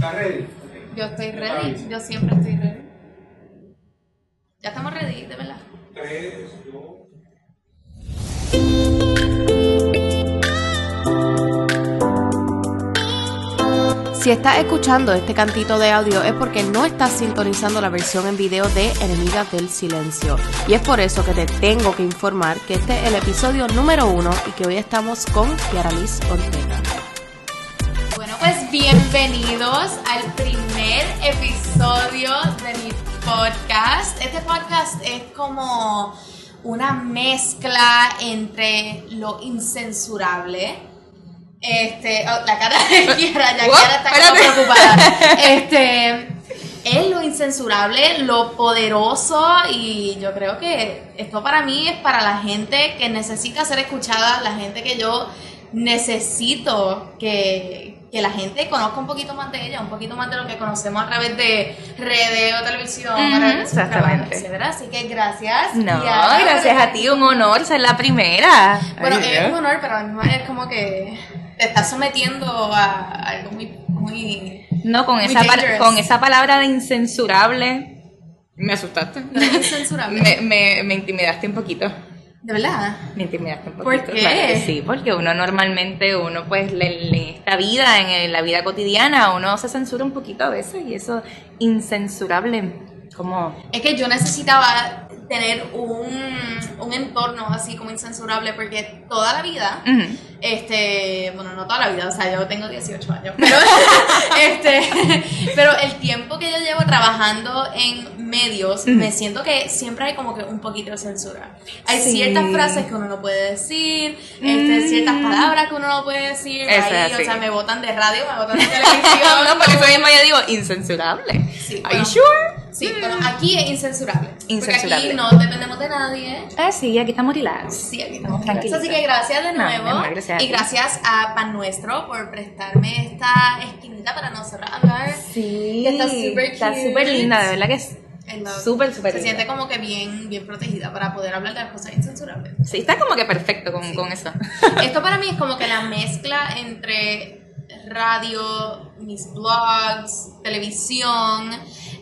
¿Estás ready? Yo estoy ready. Yo siempre estoy ready. Ya estamos ready, de verdad. 3, 2. Si estás escuchando este cantito de audio es porque no estás sintonizando la versión en video de Enemigas del Silencio. Y es por eso que te tengo que informar que este es el episodio número uno y que hoy estamos con Liz Ortega. Bienvenidos al primer episodio de mi podcast. Este podcast es como una mezcla entre lo incensurable. Este, oh, la cara de Kiara, ya Kiara está como preocupada. Este, es lo incensurable, lo poderoso y yo creo que esto para mí es para la gente que necesita ser escuchada, la gente que yo necesito que, que la gente conozca un poquito más de ella, un poquito más de lo que conocemos a través de redes o televisión. Través de exactamente. Así que gracias. No, gracias por- a ti, un honor ser la primera. Bueno, Ay, es un honor, pero a vez es como que te estás sometiendo a algo muy, muy No, con Muy esa, con esa palabra de incensurable, me asustaste. no es incensurable. me, me, me intimidaste un poquito. De verdad. Me intimidaste un ¿Por poquito. qué? claro que sí, porque uno normalmente, uno pues en esta vida, en la vida cotidiana, uno se censura un poquito a veces y eso incensurable, como... Es que yo necesitaba tener un, un entorno así como incensurable porque toda la vida, Ujú. este, bueno, no toda la vida, o sea, yo tengo 18 años, pero, este, pero el tiempo que yo llevo trabajando en medios, me siento que siempre hay como que un poquito de censura. Hay Sí. ciertas frases que uno no puede decir, este, Mm. ciertas palabras que uno no puede decir, ahí, o sea, me botan de radio, me botan de televisión. no, por eso mismo yo digo incensurable. Sí, Are you bueno. sure? Sí, pero aquí es incensurable. Porque Incensurable. aquí no dependemos de nadie. Ah, sí, aquí estamos relax. Sí, aquí estamos Tranquilita. Así que gracias de No, nuevo. amor, gracias y gracias a Pan Nuestro por prestarme esta esquinita para nosotros hablar. Sí, está súper Está súper linda, de verdad que es súper, súper Se linda. siente como que bien, bien protegida para poder hablar de las cosas incensurables. Sí, está como que perfecto con, con eso. Esto para mí es como que la mezcla entre radio, mis blogs, televisión,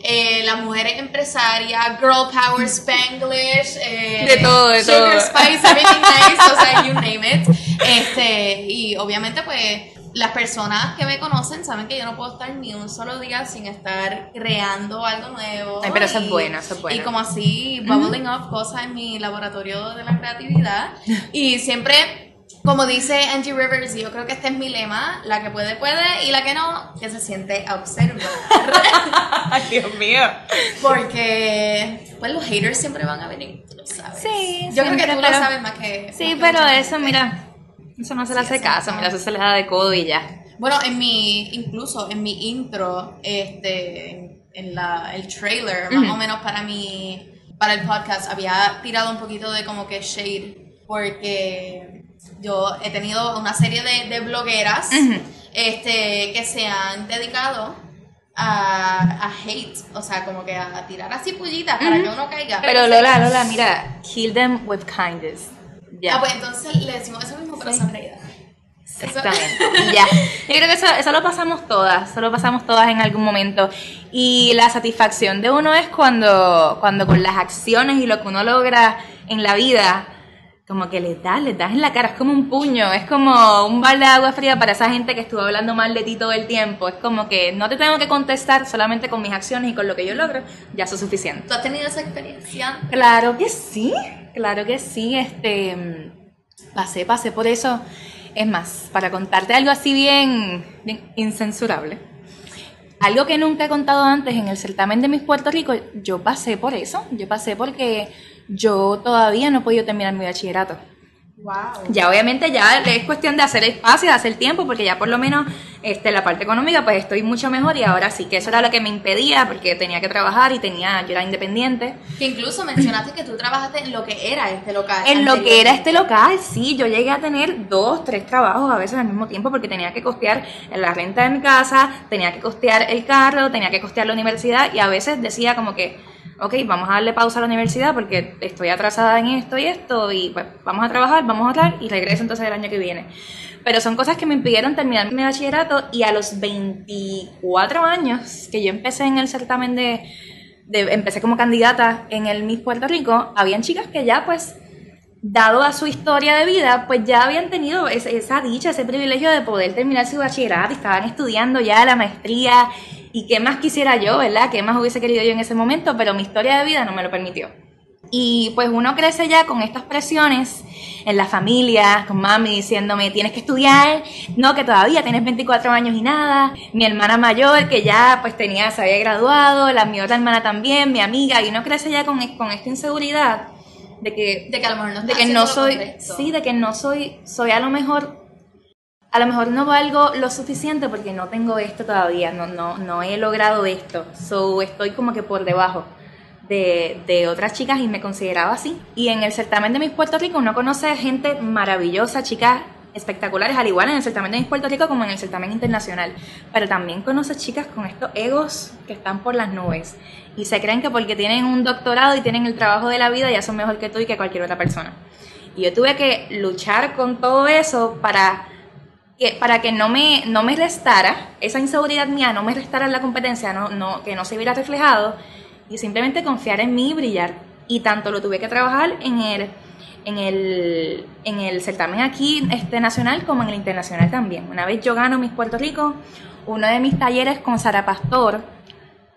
eh, las mujeres empresarias, girl power, spanglish, eh, De todo, de sugar todo. spice, everything nice, o sea, you name it. Este, y obviamente pues las personas que me conocen saben que yo no puedo estar ni un solo día sin estar creando algo nuevo. Ay, pero eso es bueno, eso es bueno. Y como así, bubbling up cosas en mi laboratorio de la creatividad. Y siempre como dice Angie Rivers, yo creo que este es mi lema, la que puede, puede, y la que no, que se siente a observar. Ay, Dios mío. Porque, pues los haters siempre van a venir, tú lo sabes. Sí, Yo creo que tú pero- lo sabes más que... Sí, más pero eso, mira, eso no se le hace caso, mira, eso se le da de codo y ya. Bueno, en mi, incluso en mi intro, este, en, en la, el trailer, más o menos para mi, para el podcast, había tirado un poquito de como que shade, porque yo he tenido una serie de, de blogueras, este, que se han dedicado a, a hate, o sea, como que a tirar así pullitas para que uno caiga. Pero Lola, Lola, mira, kill them with kindness. Ya. Ah, pues entonces le decimos eso mismo, pero Sí. sonreída. Exactamente. Ya. Yo creo que eso, eso lo pasamos todas, eso lo pasamos todas en algún momento. Y la satisfacción de uno es cuando, cuando con las acciones y lo que uno logra en la vida, como que les das, les das en la cara, es como un puño, es como un balde de agua fría para esa gente que estuvo hablando mal de ti todo el tiempo. Es como que no te tengo que contestar solamente con mis acciones y con lo que yo logro, ya eso es suficiente. ¿Tú has tenido esa experiencia? Claro que sí, claro que sí, este pasé, pasé por eso. Es más, para contarte algo así bien, bien incensurable. Algo que nunca he contado antes en el certamen de Miss Puerto Rico, yo pasé por eso, yo pasé porque yo todavía no he podido terminar mi bachillerato. Wow. Ya obviamente ya es cuestión de hacer espacio, de hacer tiempo, porque ya por lo menos este, la parte económica pues estoy mucho mejor y ahora sí que eso era lo que me impedía porque tenía que trabajar y tenía, yo era independiente. Que incluso mencionaste que tú trabajaste en lo que era este local. En lo que era este local, sí, yo llegué a tener dos, tres trabajos a veces al mismo tiempo porque tenía que costear la renta de mi casa, tenía que costear el carro, tenía que costear la universidad y a veces decía como que, ok, vamos a darle pausa a la universidad porque estoy atrasada en esto y esto, y pues vamos a trabajar, vamos a hablar y regreso entonces el año que viene. Pero son cosas que me impidieron terminar mi bachillerato y a los 24 años que yo empecé en el certamen de, empecé como candidata en el Miss Puerto Rico, habían chicas que ya pues dado a su historia de vida, pues ya habían tenido esa dicha, ese privilegio de poder terminar su bachillerato y estaban estudiando ya la maestría y qué más quisiera yo, ¿verdad? ¿Qué más hubiese querido yo en ese momento? Pero mi historia de vida no me lo permitió. Y pues uno crece ya con estas presiones en la familia, con mami diciéndome, tienes que estudiar, no, que todavía tienes 24 años y nada, mi hermana mayor que ya pues tenía, se había graduado, la mi otra hermana también, mi amiga, y uno crece ya con, con esta inseguridad de que, de que a lo mejor no, de que no soy, sí, de que no soy, soy a lo mejor a lo mejor no valgo lo suficiente porque no tengo esto todavía, no, no, no he logrado esto. So, estoy como que por debajo de, de, otras chicas y me consideraba así. Y en el certamen de Miss Puerto Rico uno conoce gente maravillosa, chicas espectaculares, al igual en el certamen de Miss Puerto Rico como en el certamen internacional. Pero también conoce chicas con estos egos que están por las nubes y se creen que porque tienen un doctorado y tienen el trabajo de la vida ya son mejor que tú y que cualquier otra persona. Y yo tuve que luchar con todo eso para que, para que no me, no me restara, esa inseguridad mía no me restara la competencia, no, no, que no se viera reflejado, y simplemente confiar en mí y brillar. Y tanto lo tuve que trabajar en el, en el, en el certamen aquí este, nacional como en el internacional también. Una vez yo gano Miss Puerto Rico, uno de mis talleres con Sara Pastor,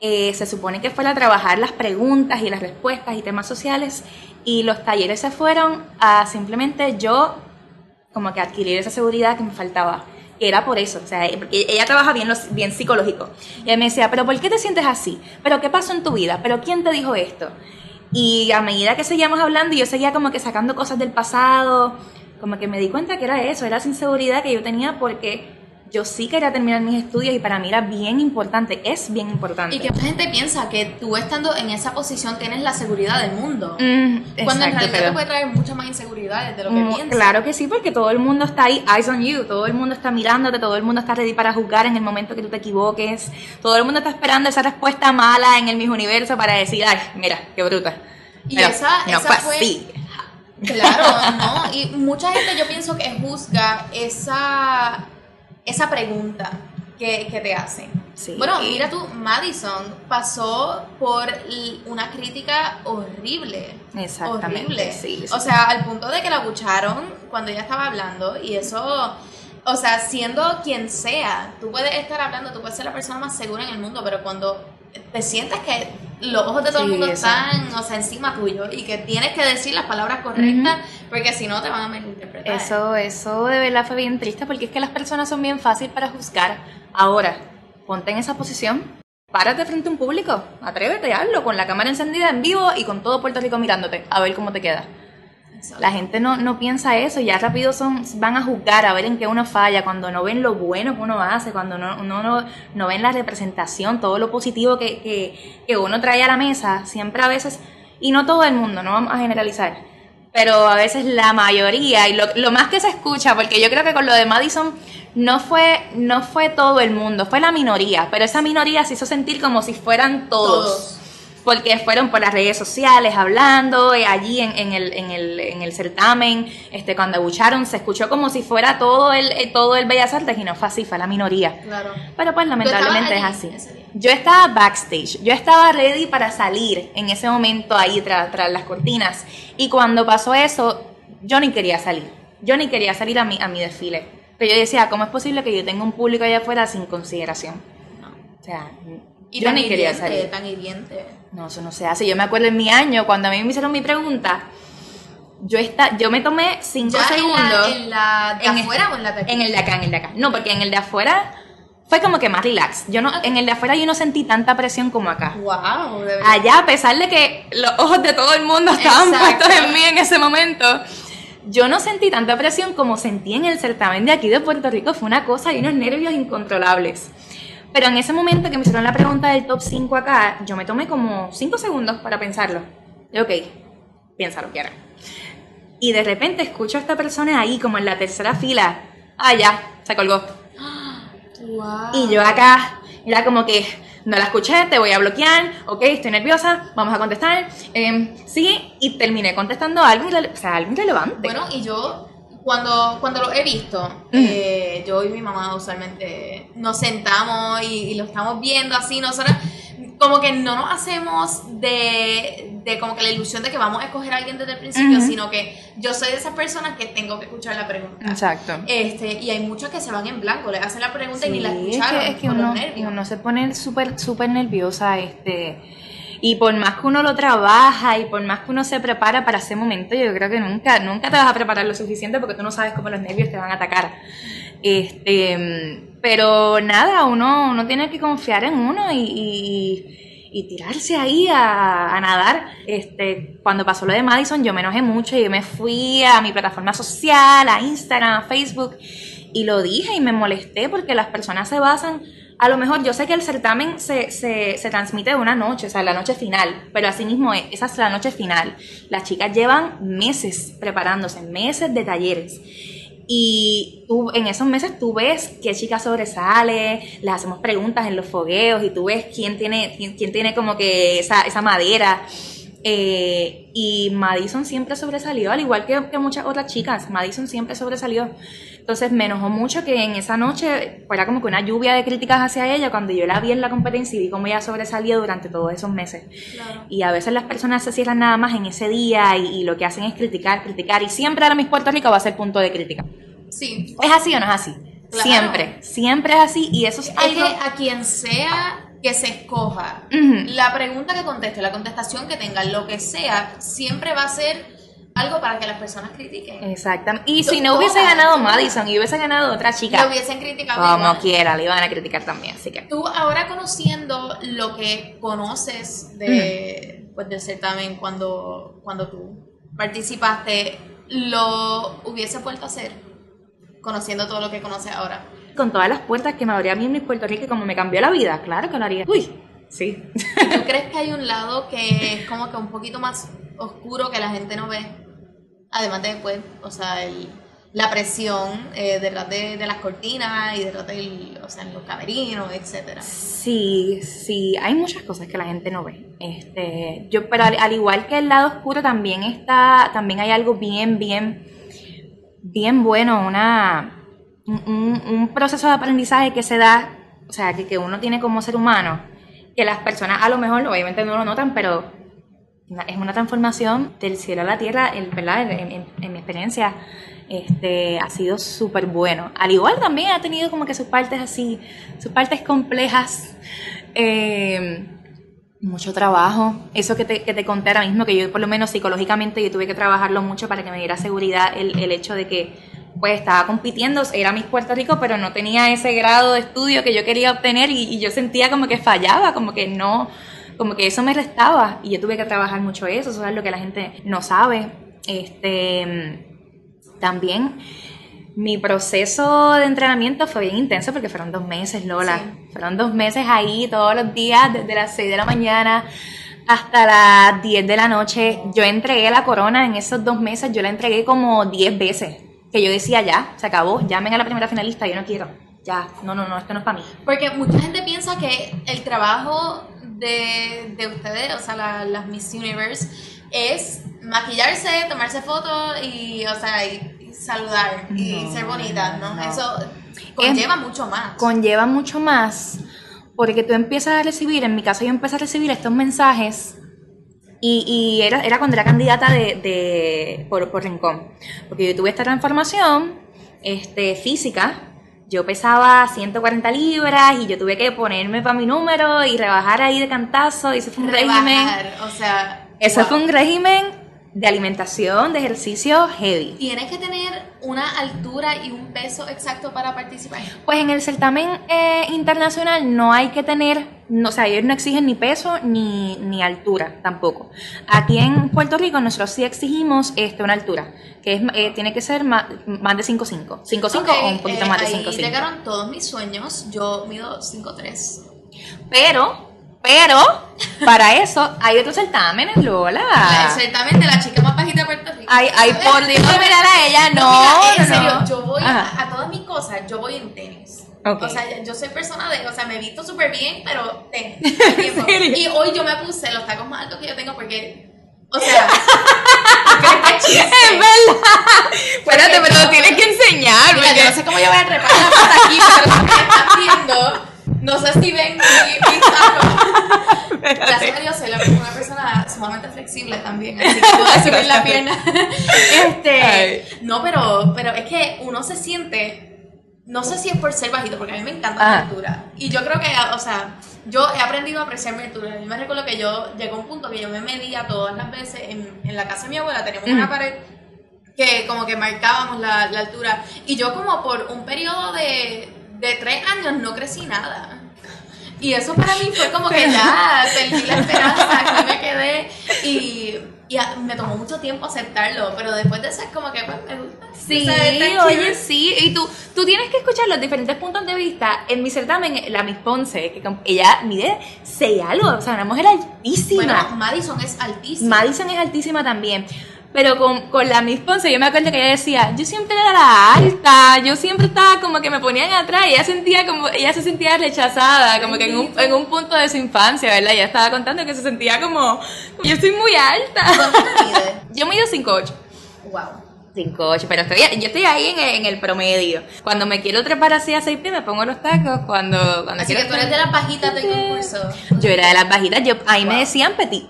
eh, se supone que fue a trabajar las preguntas y las respuestas y temas sociales, y los talleres se fueron a simplemente yo como que adquirir esa seguridad que me faltaba. Era por eso, o sea, porque ella trabaja bien, bien psicológico. Y ella me decía, pero ¿por qué te sientes así? ¿Pero qué pasó en tu vida? ¿Pero quién te dijo esto? Y a medida que seguíamos hablando, yo seguía como que sacando cosas del pasado, como que me di cuenta que era eso, era esa inseguridad que yo tenía porque yo sí quería terminar mis estudios y para mí era bien importante, es bien importante. Y que mucha gente piensa que tú estando en esa posición tienes la seguridad del mundo. Mm, cuando en realidad te puede traer muchas más inseguridades de lo que mm, piensas. Claro que sí, porque todo el mundo está ahí, eyes on you, todo el mundo está mirándote, todo el mundo está ready para juzgar en el momento que tú te equivoques, todo el mundo está esperando esa respuesta mala en el mismo universo para decir, ay, mira, qué bruta. Y esa, esa fue... Claro, ¿no? Y mucha gente yo pienso que juzga esa esa pregunta que, te hacen. bueno, mira tú, Madison pasó por una crítica horrible. Exactamente. Horrible. O sea, al punto de que la bucharon cuando ella estaba hablando y eso, o sea, siendo quien sea, tú puedes estar hablando, tú puedes ser la persona más segura en el mundo, pero cuando te sientes que los ojos de todo el mundo están, o sea, encima tuyo y que tienes que decir las palabras correctas porque si no te van a malinterpretar. Eso, eso de verdad fue bien triste porque es que las personas son bien fáciles para juzgar. Ahora, ponte en esa posición, párate frente a un público, atrévete, hazlo con la cámara encendida en vivo y con todo Puerto Rico mirándote, a ver cómo te queda. La gente no, no piensa eso, ya rápido son, van a juzgar a ver en qué uno falla, cuando no ven lo bueno que uno hace, cuando no, uno no, no ven la representación, todo lo positivo que, que, que uno trae a la mesa, siempre a veces, y no todo el mundo, no vamos a generalizar, pero a veces la mayoría, y lo, lo, más que se escucha, porque yo creo que con lo de Madison no fue, no fue todo el mundo, fue la minoría, pero esa minoría se hizo sentir como si fueran todos porque fueron por las redes sociales hablando, y allí en, en, el, en, el, en el certamen, este, cuando abucharon, se escuchó como si fuera todo el, eh, todo el Bellas Artes y no fue así, fue la minoría. Claro. Pero pues lamentablemente es así. Yo estaba backstage, yo estaba ready para salir en ese momento ahí tras, tras las cortinas y cuando pasó eso, yo ni quería salir, yo ni quería salir a mi, a mi desfile. Pero yo decía, ¿cómo es posible que yo tenga un público allá afuera sin consideración? No. O sea, y yo ni quería salir. tan hiriente. No, eso no se hace. Yo me acuerdo en mi año, cuando a mí me hicieron mi pregunta, yo, está, yo me tomé cinco segundos. ¿En la, de afuera o en la de En el de acá, en el de acá. No, porque en el de afuera fue como que más relax. Yo no, en el de afuera yo no sentí tanta presión como acá. Wow, Allá, a pesar de que los ojos de todo el mundo estaban puestos en mí en ese momento, yo no sentí tanta presión como sentí en el certamen de aquí de Puerto Rico. Fue una cosa y unos nervios incontrolables. Pero en ese momento que me hicieron la pregunta del top 5 acá, yo me tomé como 5 segundos para pensarlo. Y ok, piénsalo, quiero. Y de repente escucho a esta persona ahí, como en la tercera fila. Ah, ya, se colgó. Y yo acá, era como que no la escuché, te voy a bloquear, ok, estoy nerviosa, vamos a contestar, eh, sí, y terminé contestando algo, o sea, algo irrelevante. Bueno, y yo, cuando, cuando lo he visto, eh, yo y mi mamá usualmente nos sentamos y, y lo estamos viendo así, nosotros como que no nos hacemos de, de como que la ilusión de que vamos a escoger a alguien desde el principio, sino que yo soy de esas personas que tengo que escuchar la pregunta. Exacto. Este, y hay muchos que se van en blanco, le hacen la pregunta y ni la escucharon es que, es que uno, los se pone súper súper nerviosa, este, y por más que uno lo trabaja y por más que uno se prepara para ese momento, yo creo que nunca, nunca te vas a preparar lo suficiente porque tú no sabes cómo los nervios te van a atacar. Este, pero nada, uno, uno tiene que confiar en uno y, y- y tirarse ahí a, a nadar. Este, cuando pasó lo de Madison, yo me enojé mucho y me fui a mi plataforma social, a Instagram, a Facebook, y lo dije y me molesté porque las personas se basan. A lo mejor yo sé que el certamen se, se, se transmite de una noche, o sea, la noche final, pero así mismo es, esa es la noche final. Las chicas llevan meses preparándose, meses de talleres. Y tú, en esos meses tú ves qué chica sobresale, le hacemos preguntas en los fogueos y tú ves quién tiene, quién, quién tiene como que esa, esa madera. Eh, y Madison siempre sobresalió, al igual que, que muchas otras chicas. Madison siempre sobresalió. Entonces me enojó mucho que en esa noche fuera como que una lluvia de críticas hacia ella cuando yo la vi en la competencia y vi cómo ella sobresalía durante todos esos meses. Claro. Y a veces las personas se cierran nada más en ese día y, y lo que hacen es criticar, criticar. Y siempre ahora Miss Puerto Rico va a ser punto de crítica. Sí. ¿Es así o no es así? Claro. Siempre, siempre es así y eso es Es algo... que a quien sea que se escoja, Ujú. la pregunta que conteste, la contestación que tenga, lo que sea, siempre va a ser algo para que las personas critiquen. Exactamente. Y si no hubiese ganado. Madison y hubiese ganado otra Lo chica, hubiesen criticado como igual. quiera, le iban a criticar también. Así que... Tú ahora conociendo lo que conoces de, pues, del certamen cuando, cuando tú participaste, ¿lo hubiese vuelto a hacer? Conociendo todo lo que conoces ahora. Con todas las puertas que me abría a mí en Miss Puerto Rico y como me cambió la vida, claro que lo haría. Uy, sí. ¿Tú crees que hay un lado que es como que un poquito más oscuro que la gente no ve? Además de, pues, o sea, el- la presión eh, detrás de, de las cortinas y detrás del, o sea, en los camerinos, etcétera. Sí, sí, hay muchas cosas que la gente no ve. Este, yo, pero al, al igual que el lado oscuro también está, también hay algo bien, bien, bien bueno, una, un, proceso de aprendizaje que se da, o sea, que, que uno tiene como ser humano, que las personas a lo mejor obviamente no lo notan, pero es una transformación del cielo a la tierra, el, ¿verdad? En, mi experiencia, este, ha sido súper bueno. Al igual también ha tenido como que sus partes así, sus partes complejas, eh, mucho trabajo. Eso que te, que te conté ahora mismo, que yo por lo menos psicológicamente yo tuve que trabajarlo mucho para que me diera seguridad el, el hecho de que pues estaba compitiendo, era Miss Puerto Rico, pero no tenía ese grado de estudio que yo quería obtener y, y yo sentía como que fallaba, como que no, como que eso me restaba y yo tuve que trabajar mucho eso, eso es lo que la gente no sabe. Este, también mi proceso de entrenamiento fue bien intenso porque fueron dos meses, Lola. Sí. Fueron dos meses ahí todos los días, desde las 6 de la mañana hasta las 10 de la noche. Yo entregué la corona en esos dos meses, yo la entregué como 10 veces. Que yo decía, ya, se acabó, llamen a la primera finalista, yo no quiero. Ya, no, no, no, esto no es para mí. Porque mucha gente piensa que el trabajo de, de ustedes, o sea, la- las Miss Universe, es maquillarse, tomarse fotos y, o sea, y, y saludar y No, ser bonita, ¿no? no. Eso conlleva mucho más. conlleva mucho más porque tú empiezas a recibir, en mi caso yo empecé a recibir estos mensajes y, y era, era cuando era candidata de, de- por, por Rincón, porque yo tuve esta transformación este, física, yo pesaba 140 libras y yo tuve que ponerme para mi número y rebajar ahí de cantazo. Y eso fue un régimen, Rebajar, o sea, eso wow. fue un régimen de alimentación, de ejercicio heavy. Tienes que tener una altura y un peso exacto para participar. Pues en el certamen eh, internacional no hay que tener, no, o sea, ellos no exigen ni peso ni, ni altura tampoco. Aquí en Puerto Rico nosotros sí exigimos este, una altura, que es, eh, tiene que ser más, más de 5'5". 5'5 Ok, o un poquito eh, más de ahí 5'5". llegaron todos mis sueños. Yo mido 5'3". Pero, pero, para eso hay otros certámenes, Lola. El certamen de la chica más bajita de Puerto Rico. Ay, ay, por Dios, mirar a ella, no, mira, en no, serio, no. yo voy a, a todas mis cosas, yo voy en tenis. Ok. O sea, yo soy persona de, o sea, me visto súper bien, pero serio? Y hoy yo me puse los tacos más altos que yo tengo porque, o sea, ¿crees que es verdad. Espérate, pero yo- lo tienes que enseñar. Mira, yo porque- no sé cómo yo voy a la foto aquí, pero lo que están viendo, no sé si ven mi, mi. Gracias a Dios soy la- una persona sumamente flexible también, así que puedo subir la pierna. Este, Ay. no, pero, pero es que uno se siente, no sé si es por ser bajito, porque a mí me encanta Ajá. la altura. Y yo creo que, o sea, yo he aprendido a apreciar mi altura. Yo me recuerdo que yo llegó a un punto que yo me medía todas las veces en, en la casa de mi abuela, teníamos una Ujú. pared que como que marcábamos la, la altura. Y yo como por un periodo de, de tres años no crecí nada. Y eso para mí fue como que ya perdí la esperanza, aquí me quedé y, y a- me tomó mucho tiempo aceptarlo, pero después de eso es como que pues me gusta. Sí, O sea, está oye, sí. Y tú, tú tienes que escuchar los diferentes puntos de vista. En mi certamen, la Miss Ponce, que ella mide 6 algo, o sea, una mujer altísima. Bueno, Madison es altísima. Madison es altísima también. Pero con, con la Miss Ponce, yo me acuerdo que ella decía, yo siempre era la alta, yo siempre estaba como que me ponían atrás, y ella sentía como, ella se sentía rechazada, como que en un, en un punto de su infancia, ¿verdad? Ella estaba contando que se sentía como, yo soy muy alta. Yo mido 5'8". Wow. 5'8", pero estoy, yo estoy ahí en, el- en el promedio. Cuando me quiero trepar así a 6 pies, me pongo los tacos. Cuando, cuando Así quiero que tú eres de las bajitas del concurso. Yo era de las bajitas, yo, a mí me decían petit.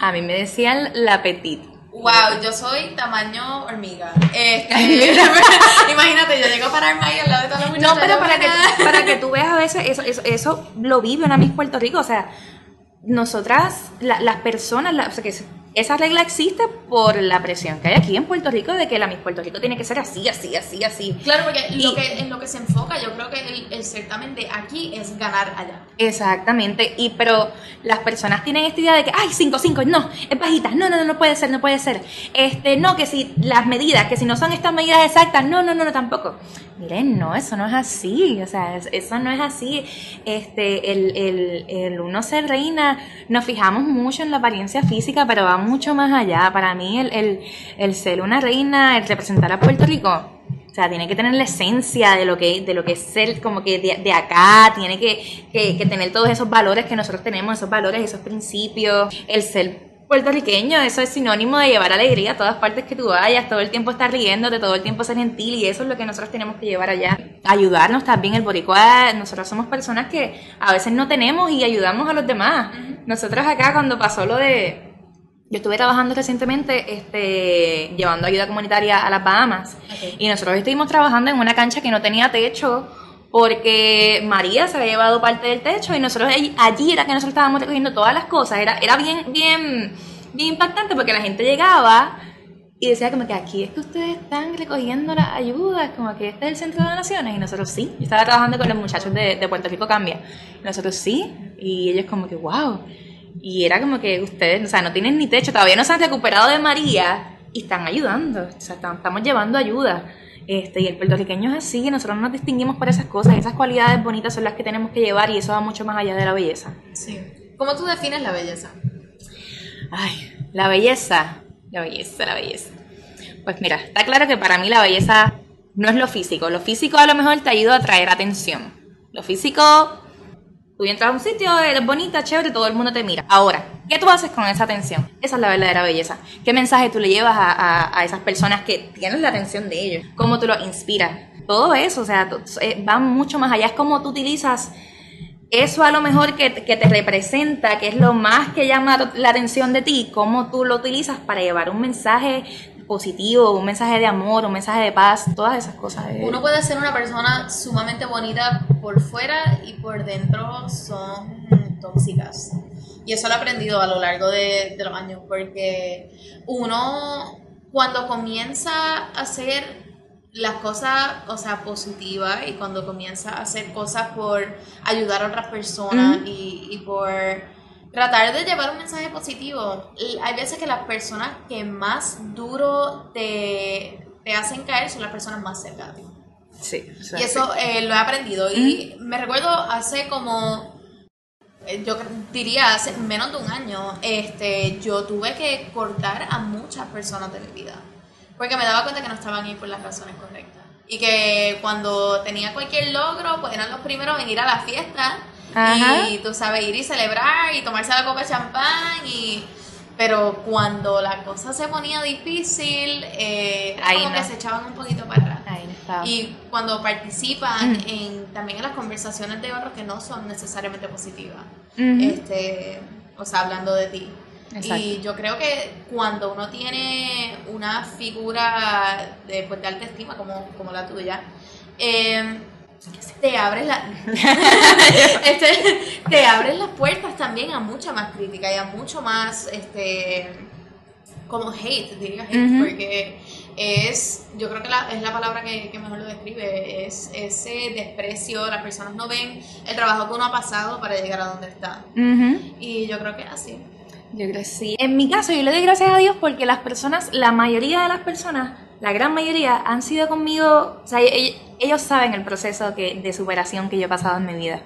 A mí me decían la petit. Wow, yo soy tamaño hormiga. Este, imagínate, yo llego a pararme ahí al lado de todas las muchachas. No, pero para que, para que tú veas a veces, eso, eso, eso lo vive una Miss Puerto Rico, o sea, nosotras, la- las personas, la- o sea, que esa regla existe por la presión que hay aquí en Puerto Rico de que la Miss Puerto Rico tiene que ser así, así, así, así. Claro, porque Y- lo que, en lo que se enfoca, yo creo que el, el certamen de aquí es ganar allá. Exactamente, y pero las personas tienen esta idea de que, ay, 5, 5, no, es bajita, no, no, no, no puede ser, no puede ser. Este, no, que si las medidas, que si no son estas medidas exactas, no, no, no, no, tampoco. Miren, no, eso no es así, o sea, es- eso no es así. Este, el, el, el uno ser reina, nos fijamos mucho en la apariencia física, pero va mucho más allá. Para mí, el, el, el ser una reina, el representar a Puerto Rico, o sea, tiene que tener la esencia de lo que, de lo que es ser como que de, de acá, tiene que, que, que tener todos esos valores que nosotros tenemos, esos valores, esos principios, el ser puertorriqueño, eso es sinónimo de llevar alegría a todas partes que tú vayas, todo el tiempo estar riéndote, todo el tiempo ser gentil y eso es lo que nosotros tenemos que llevar allá. Ayudarnos también, el boricua, nosotros somos personas que a veces no tenemos y ayudamos a los demás. Nosotros acá cuando pasó lo de... Yo estuve trabajando recientemente este, llevando ayuda comunitaria a las Bahamas Ok. y nosotros estuvimos trabajando en una cancha que no tenía techo porque María se había llevado parte del techo y nosotros allí, allí era que nosotros estábamos recogiendo todas las cosas. Era, era bien, bien, bien impactante porque la gente llegaba y decía como que aquí es que ustedes están recogiendo las ayudas, como que este es el centro de donaciones y nosotros sí. Yo estaba trabajando con los muchachos de, de Puerto Rico Cambia. Y nosotros sí. Y ellos como que, wow. Y era como que ustedes, o sea, no tienen ni techo, todavía no se han recuperado de María y están ayudando. O sea, están- estamos llevando ayuda. Este, y el puertorriqueño es así, nosotros no nos distinguimos por esas cosas, esas cualidades bonitas son las que tenemos que llevar y eso va mucho más allá de la belleza. Sí. ¿Cómo tú defines la belleza? Ay, la belleza, la belleza, la belleza. Pues mira, está claro que para mí la belleza no es lo físico. Lo físico a lo mejor te ayuda a atraer atención. Lo físico, tú entras a un sitio, eres bonita, chévere, todo el mundo te mira. Ahora, ¿qué tú haces con esa atención? Esa es la verdadera belleza. ¿Qué mensaje tú le llevas a, a- esas personas que tienes la atención de ellos? ¿Cómo tú los inspiras? Todo eso, o sea, eh, va mucho más allá. Es como tú utilizas eso a lo mejor que, que te representa, que es lo más que llama la atención de ti, cómo tú lo utilizas para llevar un mensaje positivo, un mensaje de amor, un mensaje de paz, todas esas cosas. eh. Uno puede ser una persona sumamente bonita por fuera y por dentro son tóxicas. Y eso lo he aprendido a lo largo de, de los años, porque uno cuando comienza a hacer las cosas, o sea, positivas y cuando comienza a hacer cosas por ayudar a otras personas y, y por tratar de llevar un mensaje positivo. Y hay veces que las personas que más duro te, te hacen caer son las personas más cercanas. Sí, o sea, Y eso eh, lo he aprendido. Y me recuerdo hace como, eh, yo diría hace menos de un año, este, yo tuve que cortar a muchas personas de mi vida. Porque me daba cuenta que no estaban ahí por las razones correctas. Y que cuando tenía cualquier logro, pues eran los primeros en ir a la fiesta. Ajá. Y tú sabes, ir y celebrar y tomarse la copa de champán. Y... Pero cuando la cosa se ponía difícil, eh, era Ahí como no. que se echaban un poquito para atrás. Ahí no estaba. Y cuando participan Mm. en, también en las conversaciones de otros que no son necesariamente positivas, este, o sea, hablando de ti. Exacto. Y yo creo que cuando uno tiene una figura de, pues, de alta estima como, como la tuya, eh, te abres la este, te abres las puertas también a mucha más crítica y a mucho más este como hate diría hate porque es yo creo que la- es la palabra que, que mejor lo describe es ese desprecio las personas no ven el trabajo que uno ha pasado para llegar a donde está. Y yo creo que es así. Yo creo que sí. En mi caso, yo le doy gracias a Dios porque las personas, la mayoría de las personas, la gran mayoría, han sido conmigo, o sea, ellos, saben el proceso que, de superación que yo he pasado en mi vida.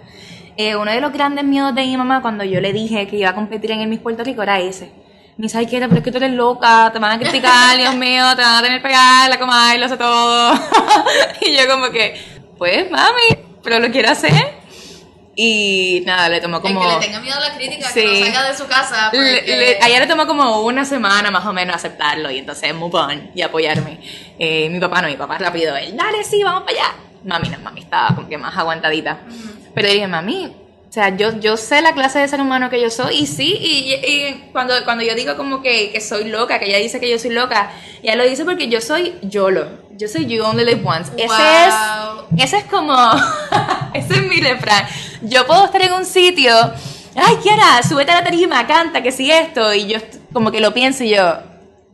Eh, uno de los grandes miedos de mi mamá cuando yo le dije que iba a competir en el Miss Puerto Rico era ese. Me dice, ay, ¿qué era? Pero es que tú eres loca, te van a criticar, Dios mío, te van a tener pegar, la coma y lo sé todo. y yo como que, pues, mami, pero lo quiero hacer. Y nada, le tomó como... el que le tenga miedo a la crítica que Sí. no salga de su casa Le- porque- le- a ella le tomó como una semana más o menos aceptarlo y entonces move on y apoyarme. Eh, mi papá no, mi papá rápido, él, dale, sí, vamos para allá. Mami no, mami estaba como que más aguantadita. Pero yo dije, mami, o sea, yo, yo sé la clase de ser humano que yo soy y sí, y, y cuando, cuando yo digo como que, que soy loca, que ella dice que yo soy loca, ella lo dice porque yo soy YOLO. Yo soy You Only Live Once. Ese es Wow. ese es como. ese es mi refrán. Yo puedo estar en un sitio. Ay, Kiara, súbete a la tarima, canta, que si esto. Y yo como que lo pienso y yo.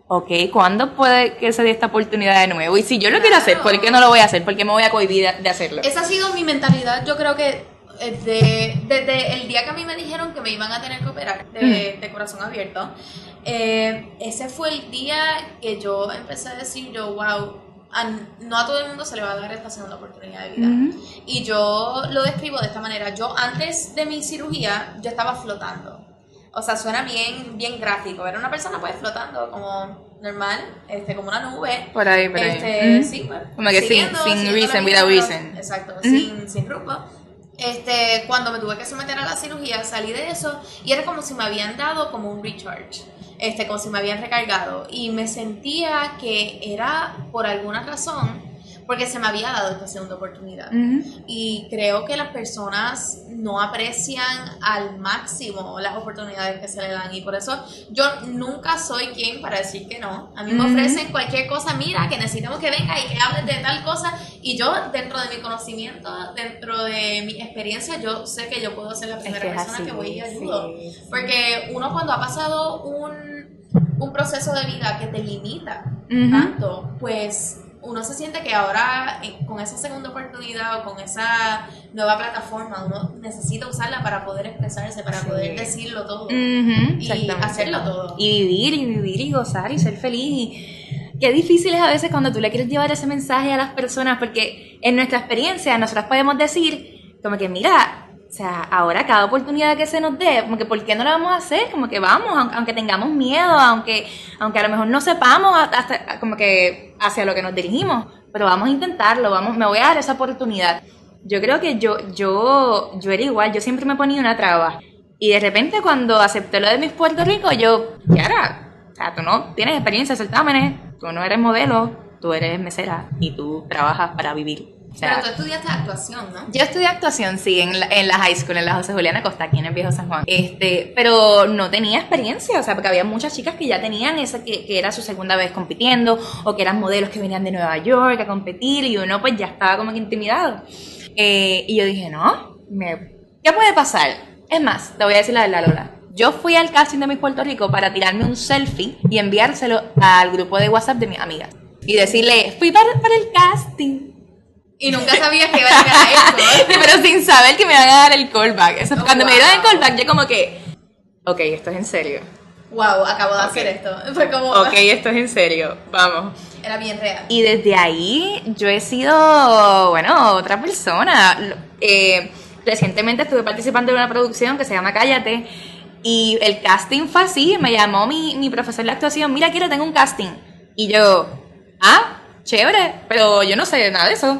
Ok, ¿cuándo puede que se dé esta oportunidad de nuevo? Y si yo lo quiero hacer, ¿por qué no lo voy a hacer? ¿Por qué me voy a cohibir de hacerlo? Esa ha sido mi mentalidad, yo creo que eh, de- desde el día que a mí me dijeron que me iban a tener que operar de, de corazón abierto, eh, ese fue el día que yo empecé a decir yo, wow, a- no a todo el mundo se le va a dar esta segunda oportunidad de vida. Ujú. Y yo lo describo de esta manera, yo antes de mi cirugía, yo estaba flotando. O sea, suena bien, bien gráfico. Era una persona pues flotando como normal, este, como una nube. Por ahí, por ahí. Este, sí, pues, Como que sin- sin reason, vida, reason. Exacto, sin, sin rumbo. Este, cuando me tuve que someter a la cirugía, salí de eso y era como si me habían dado como un recharge, este, como si me habían recargado. Y me sentía que era por alguna razón porque se me había dado esta segunda oportunidad. Ujú. Y creo que las personas no aprecian al máximo las oportunidades que se le dan. Y por eso yo nunca soy quien para decir que no. A mí me ofrecen cualquier cosa, mira, que necesitamos que venga y que hables de tal cosa. Y yo, dentro de mi conocimiento, dentro de mi experiencia, yo sé que yo puedo ser la primera que persona así, que voy y ayudo. sí. Porque uno cuando ha pasado un, un proceso de vida que te limita tanto, pues uno se siente que ahora eh, con esa segunda oportunidad o con esa nueva plataforma uno necesita usarla para poder expresarse, para Sí. poder decirlo todo y hacerlo todo. Y vivir, y vivir, y gozar, y ser feliz. Y qué difícil es a veces cuando tú le quieres llevar ese mensaje a las personas, porque en nuestra experiencia nosotras podemos decir, como que mira, o sea, ahora cada oportunidad que se nos dé, como ¿por qué no la vamos a hacer? Como que vamos, aunque, aunque tengamos miedo, aunque, aunque a lo mejor no sepamos hasta como que hacia lo que nos dirigimos, pero vamos a intentarlo, vamos, me voy a dar esa oportunidad. Yo creo que yo, yo, yo era igual, yo siempre me ponía una traba. Y de repente cuando acepté lo de Miss Puerto Rico, yo, Yara, o sea, tú no tienes experiencia en certámenes, tú no eres modelo, tú eres mesera y tú trabajas para vivir. O sea, Pero tú estudiaste actuación, ¿no? yo estudié actuación, sí, en la, en la high school, en la José Juliana Costa, aquí en el Viejo San Juan. Este, pero no tenía experiencia, o sea, porque había muchas chicas que ya tenían esa, que, que era su segunda vez compitiendo, o que eran modelos que venían de Nueva York a competir, y uno pues ya estaba como que intimidado. Eh, y yo dije, no, me- ¿qué puede pasar? Es más, te voy a decir la verdad, Lola. Yo fui al casting de Miss Puerto Rico para tirarme un selfie y enviárselo al grupo de WhatsApp de mis amigas. Y decirle, fui para, para el casting. Y nunca sabías que iba a llegar a eso. Sí, pero sin saber que me van a dar el callback. Eso, Oh, cuando me dieron el callback, yo como que, ok, esto es en serio. Wow, acabo de hacer esto. Fue como. Ok, esto es en serio. Vamos. Era bien real. Y desde ahí yo he sido, bueno, otra persona. Eh, recientemente estuve participando en una producción que se llama Cállate. Y el casting fue así. Me llamó mi, mi profesor de actuación. Mira, quiero, tengo un casting. Y yo, ah, chévere, pero yo no sé nada de eso.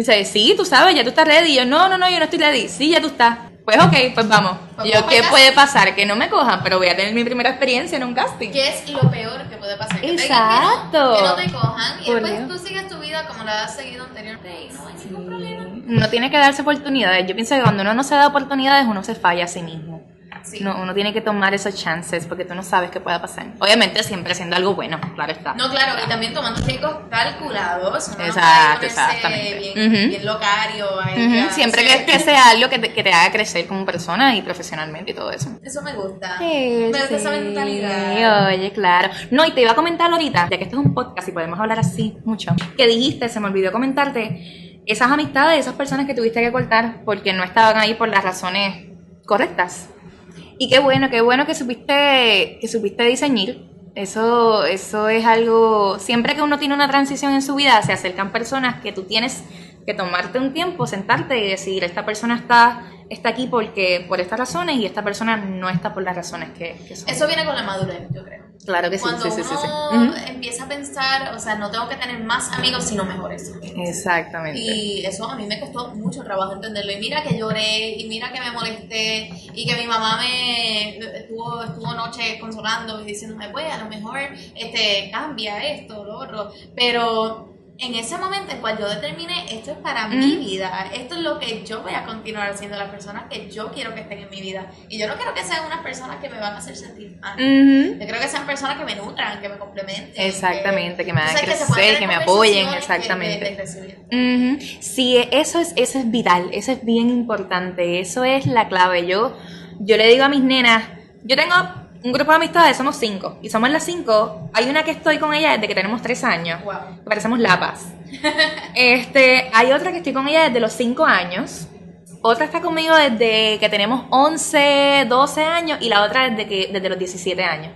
Dice, sí, tú sabes, ya tú estás ready. Y yo, no, no, no, yo no estoy ready. Sí, ya tú estás. Pues ok, pues vamos. Pues yo, ¿qué puede pasar? Que no me cojan, pero voy a tener mi primera experiencia en un casting. ¿Qué es lo peor que puede pasar? Que te Exacto. Que no, que no te cojan y Por después Dios. tú sigues tu vida como la has seguido anteriormente y no hay ningún problema. Uno tiene que darse oportunidades. Yo pienso que cuando uno no se da oportunidades, uno se falla a sí mismo. Sí. No, uno tiene que tomar esos chances porque tú no sabes qué pueda pasar. Obviamente siempre haciendo algo bueno, claro está. No, claro, y también tomando riesgos calculados. no Exacto, exactamente. Bien, bien locario. ahí Siempre que, sea algo que te, que te haga crecer como persona y profesionalmente y todo eso. Eso me gusta. Sí, me gusta esa mentalidad. Oye, claro. No, y te iba a comentar ahorita, ya que esto es un podcast y podemos hablar así mucho, que dijiste, se me olvidó comentarte, esas amistades, esas personas que tuviste que cortar porque no estaban ahí por las razones correctas. Y qué bueno, qué bueno que supiste, que supiste diseñar. Eso, eso es algo, siempre que uno tiene una transición en su vida, se acercan personas que tú tienes que tomarte un tiempo, sentarte y decir, esta persona está, está aquí porque, por estas razones y esta persona no está por las razones que, que son. Eso viene con la madurez, yo creo. claro que sí, Cuando sí, sí, sí, sí. uno empieza a pensar, o sea, no tengo que tener más amigos, sino mejores. Exactamente. Y eso a mí me costó mucho trabajo entenderlo. Y mira que lloré, y mira que me molesté, y que mi mamá me estuvo, estuvo noche consolando y diciéndome, pues a lo mejor este, cambia esto, lo otro. Pero en ese momento en cual yo determiné, esto es para mi Ujú. vida, esto es lo que yo voy a continuar haciendo, las personas que yo quiero que estén en mi vida. Y yo no quiero que sean unas personas que me van a hacer sentir mal. Yo creo que sean personas que me nutran, que me complementen. Exactamente, que me hagan crecer, que me apoyen, exactamente. Ujú. Sí, eso es, eso es vital, eso es bien importante, eso es la clave. Yo, yo le digo a mis nenas, yo tengo un grupo de amistades, somos cinco, y somos las cinco, hay una que estoy con ella desde que tenemos tres años, Wow. que parecemos lapas. este, hay otra que estoy con ella desde los cinco años, otra está conmigo desde que tenemos 11, 12 años, y la otra desde, que, desde los 17 años.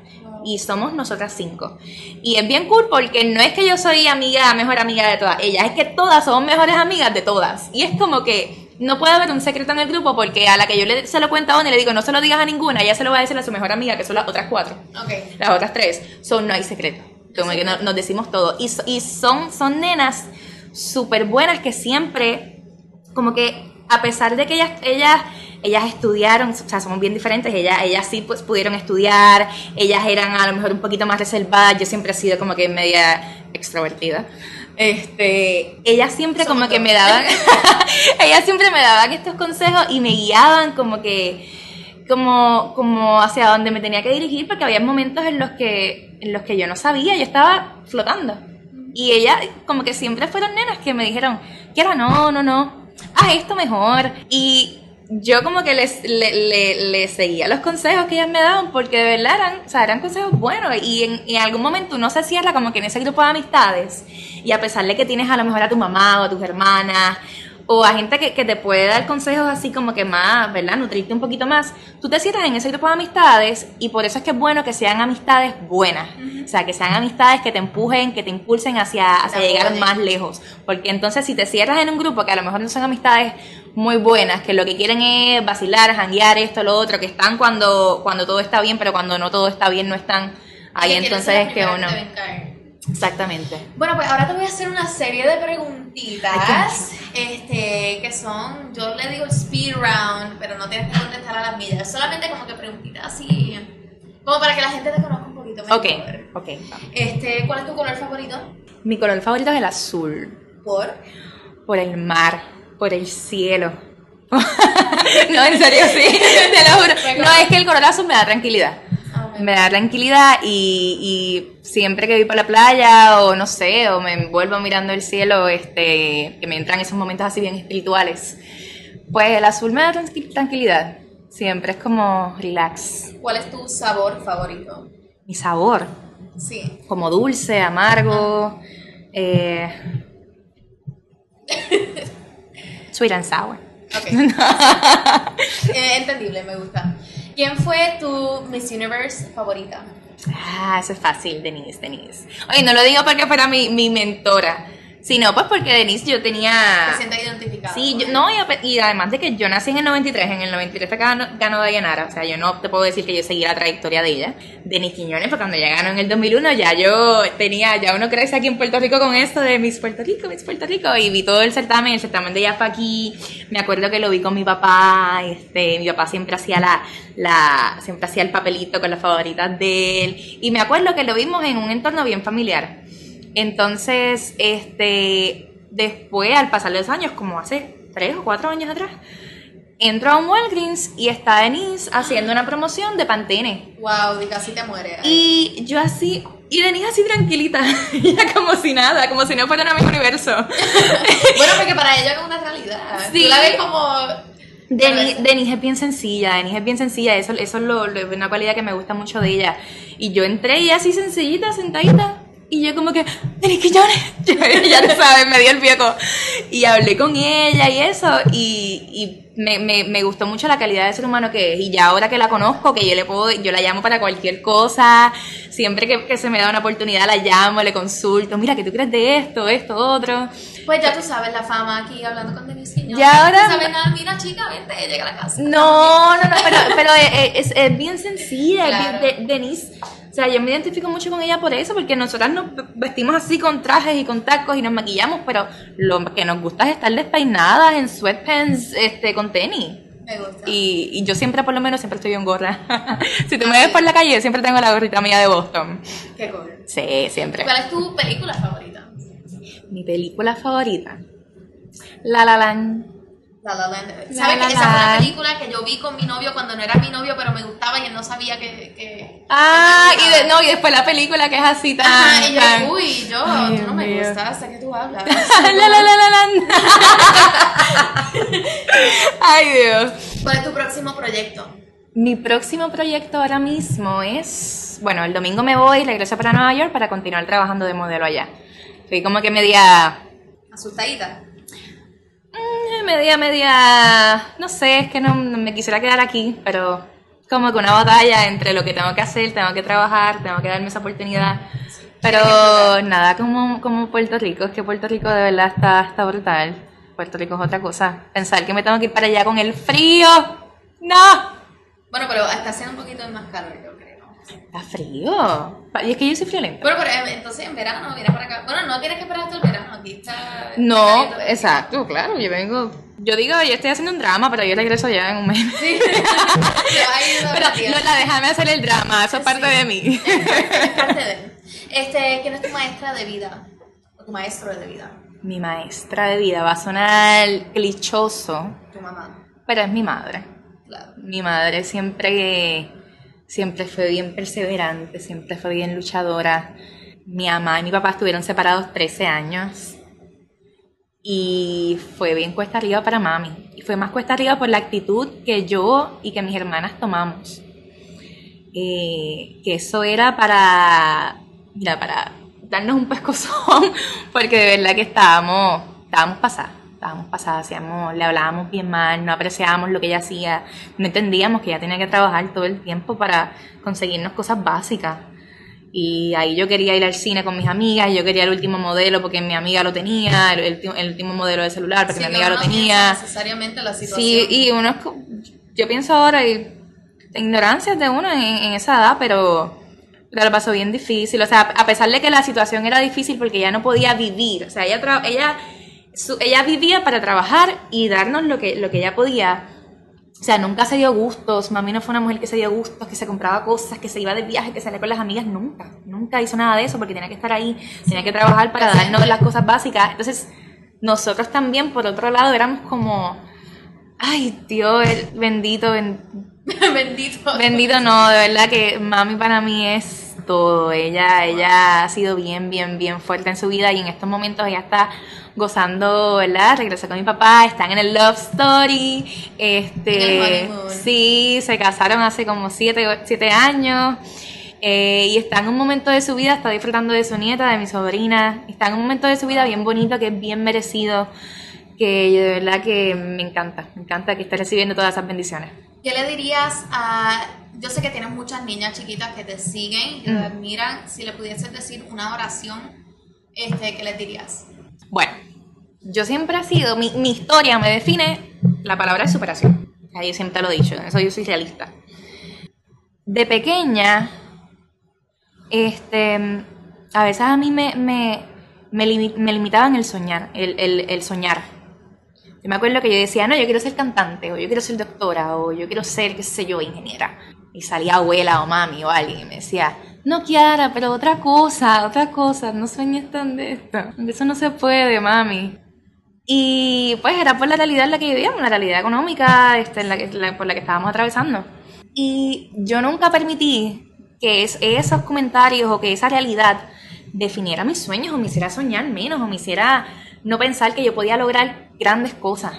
Y somos nosotras cinco. Y es bien cool porque no es que yo soy amiga, mejor amiga de todas ellas, es que todas somos mejores amigas de todas. Y es como que no puede haber un secreto en el grupo porque a la que yo le, se lo cuento a y le digo no se lo digas a ninguna, ella se lo va a decir a su mejor amiga, que son las otras cuatro. Ok. Las otras tres. Son, no hay secreto. Como que no- nos decimos todo. Y, y son, son nenas súper buenas que siempre, como que a pesar de que ellas, ellas, ellas estudiaron, o sea, somos bien diferentes, ellas, ellas sí pues, pudieron estudiar, ellas eran a lo mejor un poquito más reservadas, yo siempre he sido como que media extrovertida. Este, ellas siempre como que me daban, ellas siempre me daban estos consejos y me guiaban como que, como, como hacia dónde me tenía que dirigir, porque había momentos en los que, en los que yo no sabía, yo estaba flotando. Y ellas como que siempre fueron nenas que me dijeron, Kiara, no, no, no, haz esto mejor. Y yo como que les, le, le- le seguía los consejos que ellas me daban, porque de verdad eran, o sea, eran consejos buenos. Y en, en algún momento uno se cierra como que en ese grupo de amistades, y a pesar de que tienes a lo mejor a tu mamá o a tus hermanas, o a gente que, que te puede dar consejos así como que más, ¿verdad? Nutrirte un poquito más. Tú te cierras en ese grupo de amistades y por eso es que es bueno que sean amistades buenas. O sea, que sean amistades que te empujen, que te impulsen hacia, hacia llegar más lejos. Porque entonces si te cierras en un grupo que a lo mejor no son amistades muy buenas, que lo que quieren es vacilar, janguear, esto, lo otro, que están cuando, cuando todo está bien, pero cuando no todo está bien no están ahí. Que Entonces es que uno... Exactamente. Bueno, pues ahora te voy a hacer una serie de preguntitas, este, que son, yo le digo speed round, pero no tienes que contestar a las millas, solamente como que preguntitas así, como para que la gente te conozca un poquito mejor. Ok, ok. Este, ¿cuál es tu color favorito? Mi color favorito es el azul. Por. Por el mar, por el cielo. no, en serio, sí, te lo juro. No, es que el color azul me da tranquilidad. Ah. Me da tranquilidad y, y siempre que voy para la playa o no sé, o me vuelvo mirando el cielo, este, que me entran esos momentos así bien espirituales, pues el azul me da tranqui- tranquilidad. Siempre es como relax. ¿Cuál es tu sabor favorito? Mi sabor, Sí. como dulce, amargo, eh, sweet and sour. Ok. Eh, entendible, me gusta. ¿Quién fue tu Miss Universe favorita? Ah, eso es fácil, Denise, Denise. Oye, no lo digo porque fuera mi, mi mentora, Sí, no, pues porque Denise yo tenía... Te sientes identificada. Sí, yo- ella. no, y, además de que yo nací en el 93, en el 93 fue que ganó, ganó Dayanara, o sea, yo no te puedo decir que yo seguí la trayectoria de ella. Denise Quiñones fue cuando ella ganó en el 2001, ya yo tenía, ya uno crece aquí en Puerto Rico con esto de Miss Puerto Rico, Miss Puerto Rico, y vi todo el certamen, el certamen de ella fue aquí, me acuerdo que lo vi con mi papá, este, mi papá siempre hacía la, la, siempre hacía el papelito con las favoritas de él, y me acuerdo que lo vimos en un entorno bien familiar. Entonces, este, después, al pasar los años, como hace tres o cuatro años atrás, entro a un Walgreens y está Denise haciendo una promoción de Pantene. Wow, y casi te mueres. Y yo así, y Denise así tranquilita, ella como si nada, como si no fuera en mismo universo. Bueno, porque para ella es una realidad. Sí. Tú la ves como. Denise, Denise es bien sencilla, Denise es bien sencilla, eso, eso es lo, lo- una cualidad que me gusta mucho de ella. Y yo entré y así sencillita, sentadita, y yo como que, Denise Quiñones, Yo- ya lo sabes, me dio el pieco. Y hablé con ella y eso, y, y me, me, me gustó mucho la calidad de ser humano que es. Y ya ahora que la conozco, que yo le puedo, yo la llamo para cualquier cosa, siempre que, que se me da una oportunidad la llamo, le consulto, mira, ¿qué tú crees de esto, esto, otro? Pues ya tú sabes la fama aquí hablando con Denise Quiñones. Ya ahora- No sabes nada, mira chica, vente, llega a la casa. No, no, no, pero, pero es, es- es bien sencilla, Claro. Denise. O sea, yo me identifico mucho con ella por eso, porque nosotras nos vestimos así con trajes y con tacos y nos maquillamos, pero lo que nos gusta es estar despeinadas en sweatpants este, con tenis. Me gusta. Y, y yo siempre, por lo menos, siempre estoy en gorra. si tú me ves por la calle, siempre tengo la gorrita mía de Boston. Qué cool. Sí, siempre. ¿Cuál es tu película favorita? Mi película favorita. La La Land. La La Land. La ¿Sabes La que esa fue Land. película que yo vi con mi novio cuando no era mi novio, pero me gustaba y él no sabía que. que Ah, que y, de- no, y después la película que es así tan... Ajá, y yo, tan- uy, yo, Ay, tú no me gustas, sé que tú hablas. la la la la la. Ay Dios. ¿Cuál es tu próximo proyecto? Mi próximo proyecto ahora mismo es, bueno, el domingo me voy y regreso para Nueva York para continuar trabajando de modelo allá. Estoy como que media, ¿Asustadita? Media, media, no sé, es que no, me quisiera quedar aquí, pero como que una batalla entre lo que tengo que hacer, tengo que trabajar, tengo que darme esa oportunidad. Pero nada como, como Puerto Rico, es que Puerto Rico de verdad está, está brutal. Puerto Rico es otra cosa. Pensar que me tengo que ir para allá con el frío. No. Bueno, pero está haciendo un poquito más calor. Está frío. Y es que yo soy friolenta. Bueno, pero eh, entonces en verano vienes para acá. Bueno, no tienes que esperar hasta el verano, aquí está. No, está exacto, claro, yo vengo. Yo digo, yo estoy haciendo un drama, pero yo regreso ya en un mes. Sí. Pero rápido. Lola, déjame hacer el drama, eso es parte Sí. de mí. Es parte de. Este, ¿quién es tu maestra de vida? O tu maestro de vida. Mi maestra de vida va a sonar clichoso, Tu mamá. pero es mi madre. Claro. Mi madre siempre, siempre fue bien perseverante, siempre fue bien luchadora. Mi mamá y mi papá estuvieron separados 13 años y fue bien cuesta arriba para mami. Y fue más cuesta arriba por la actitud que yo y que mis hermanas tomamos. Eh, que eso era para, mira, para darnos un pescozón, porque de verdad que estábamos, estábamos estábamos pasadas, hacíamos, le hablábamos bien mal, no apreciábamos lo que ella hacía, no entendíamos que ella tenía que trabajar todo el tiempo para conseguirnos cosas básicas. Y ahí yo quería ir al cine con mis amigas, yo quería el último modelo porque mi amiga lo tenía, el, ulti- el último modelo de celular porque Sí, mi amiga lo tenía. necesariamente la situación. Sí, y uno yo pienso ahora y ignorancia de uno en, en esa edad, pero lo pasó bien difícil, o sea, a pesar de que la situación era difícil porque ella no podía vivir, o sea, ella ella su- ella vivía para trabajar y darnos lo que lo que ella podía. O sea, nunca se dio gustos, mami no fue una mujer que se dio gustos, que se compraba cosas, que se iba de viaje, que salía con las amigas, nunca, nunca hizo nada de eso porque tenía que estar ahí, tenía que trabajar para darnos las cosas básicas. Entonces, nosotros también, por otro lado, éramos como, ay, Dios, el- bendito, ben- Bendito. bendito no, de verdad que mami para mí es todo. Ella, ella ha sido bien, bien, bien fuerte en su vida y en estos momentos ella está gozando, ¿verdad? Regresó con mi papá, están en el Love Story, este, sí, se casaron hace como siete, siete años. eh, y está en un momento de su vida, está disfrutando de su nieta, de mi sobrina, está en un momento de su vida bien bonito, que es bien merecido, que de verdad que me encanta, me encanta que esté recibiendo todas esas bendiciones. ¿Qué le dirías a.? Yo sé que tienes muchas niñas chiquitas que te siguen, que te Mm. admiran. Si le pudieses decir una oración, este, ¿qué les dirías? Bueno, yo siempre he sido, mi, historia me define la palabra de superación. Yo siempre lo he dicho, en eso yo soy realista. De pequeña, este, a veces a mí me, me, me limitaban el soñar, el, el, el soñar. Yo me acuerdo que yo decía, no, yo quiero ser cantante, o yo quiero ser doctora, o yo quiero ser, qué sé yo, ingeniera. Y salía abuela o mami o alguien y me decía, no, Kiara, pero otra cosa, otra cosa, no sueñes tan de esto. Eso no se puede, mami. Y pues era por la realidad en la que vivíamos, la realidad económica este, por la que estábamos atravesando. Y yo nunca permití que es- esos comentarios o que esa realidad definiera mis sueños o me hiciera soñar menos o me hiciera no pensar que yo podía lograr grandes cosas.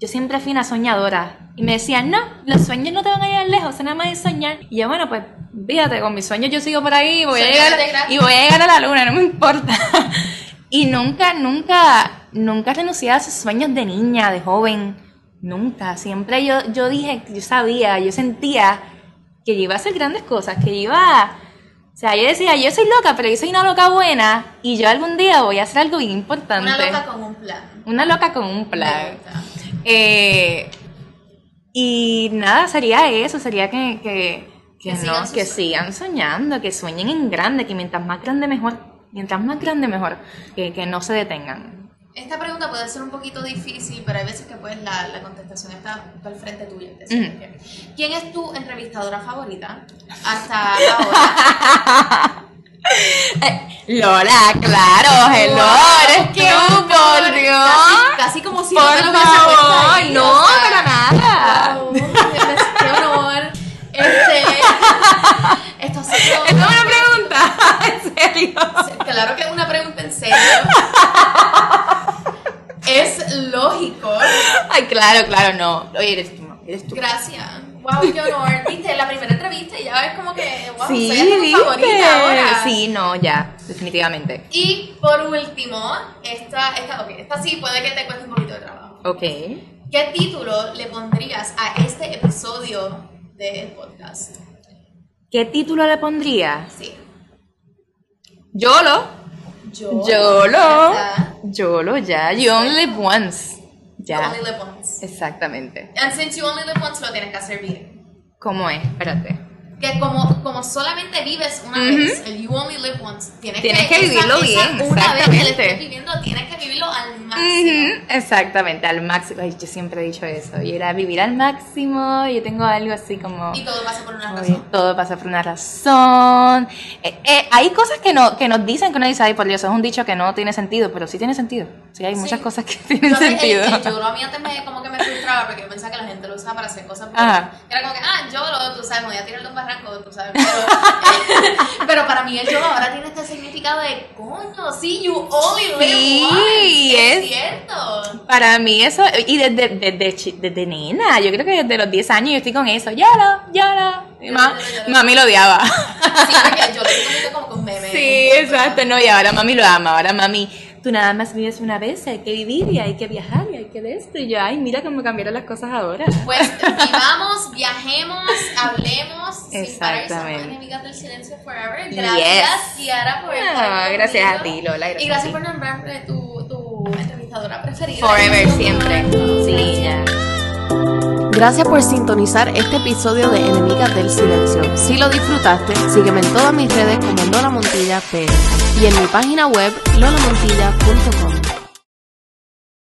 Yo siempre fui una soñadora y me decían, no, los sueños no te van a llevar lejos, nada más de soñar. Y yo, bueno, pues fíjate, con mis sueños yo sigo por ahí voy a llegar, y voy a llegar a la luna, no me importa. y nunca, nunca, nunca renuncié a esos sueños de niña, de joven. Nunca. Siempre yo, yo dije, yo sabía, yo sentía que yo iba a hacer grandes cosas, que yo iba a... O sea, yo decía, yo soy loca, pero yo soy una loca buena y yo algún día voy a hacer algo bien importante. Una loca con un plan. Una loca con un plan. Eh, y nada, sería eso, sería que, que, que Que no, sigan que sigan soñando, que sueñen en grande, que mientras más grande mejor, mientras más grande mejor, que, que no se detengan. Esta pregunta puede ser un poquito difícil, pero hay veces que pues la, la contestación está al frente tuyo. es que- ¿Quién es tu entrevistadora favorita hasta ahora? Lola, claro, hello, qué tú, honor, por Dios. Casi, como si no te lo favor, ahí, no, o sea, para nada. wow, qué, qué honor. Este, esto ha sido- ¿Es una pregunta? ¿En serio? Claro que es una pregunta en serio. es lógico. Ay, claro, claro, no. Oye, eres tú, eres tú. Gracias. Wow, qué honor. Viste, la primera entrevista y ya es como que, wow, Sí, soy ¿viste? favorita ahora. Sí, no, ya, definitivamente. Y por último, esta, esta, ok, esta sí puede que te cueste un poquito de trabajo. Ok. ¿Qué título le pondrías a este episodio del podcast? ¿Qué título le pondría? Sí. YOLO. Yo. YOLO. Ya YOLO, ya. You only live once. está. You Ya. only live once. Exactamente. And since you only live once, lo tienes que hacer bien. ¿Cómo es? Espérate. Que como, como solamente vives una Ujú. vez, el you only live once, tienes, Tienes que esa- vivirlo esa bien, Una vez que lo estés viviendo, tienes que vivirlo al máximo. Ujú, Exactamente, al máximo. Ay, yo siempre he dicho eso. Y era vivir al máximo. Yo tengo algo así como. Y todo pasa por una Oye, razón. todo pasa por una razón. Eh, eh, hay cosas que, no, que nos dicen que uno dice, ay, por Dios, eso es un dicho que no tiene sentido, pero sí tiene sentido. Sí, hay Sí. muchas cosas que tienen el- sentido. el yo a mí antes me, como que me frustraba porque yo pensaba que la gente lo usaba para hacer cosas. Ajá. Era como que, ah, yo lo, tú sabes, me voy a tirar de un tú sabes. Pero, pero para mí el yo ahora tiene este significado de, coño, sí, you only live Sí, once. es- Es cierto. Para mí eso, y desde, desde, desde nena, yo creo que desde los 10 años yo estoy con eso, llora, llora. Y ma- mami lo odiaba. Sí, porque yo lo siento como que un meme. Sí, exacto, no, y ahora mami lo ama, ahora mami, tú nada más vives una vez, hay que vivir y hay que viajar y hay que de esto, y yo, ay, mira cómo cambiaron las cosas ahora. Pues vivamos, viajemos, hablemos sin parar y somos Exactamente. enemigas del silencio forever. Gracias, Kiara, por estar Ah, aquí gracias a ti, Lola, gracias Y gracias por nombrarme tu, tu entrevistadora preferida. Forever, siempre. Sí, ya. Gracias por sintonizar este episodio de Enemigas del Silencio. Si lo disfrutaste, sígueme en todas mis redes como Lola Montilla y en mi página web lolamontilla.com.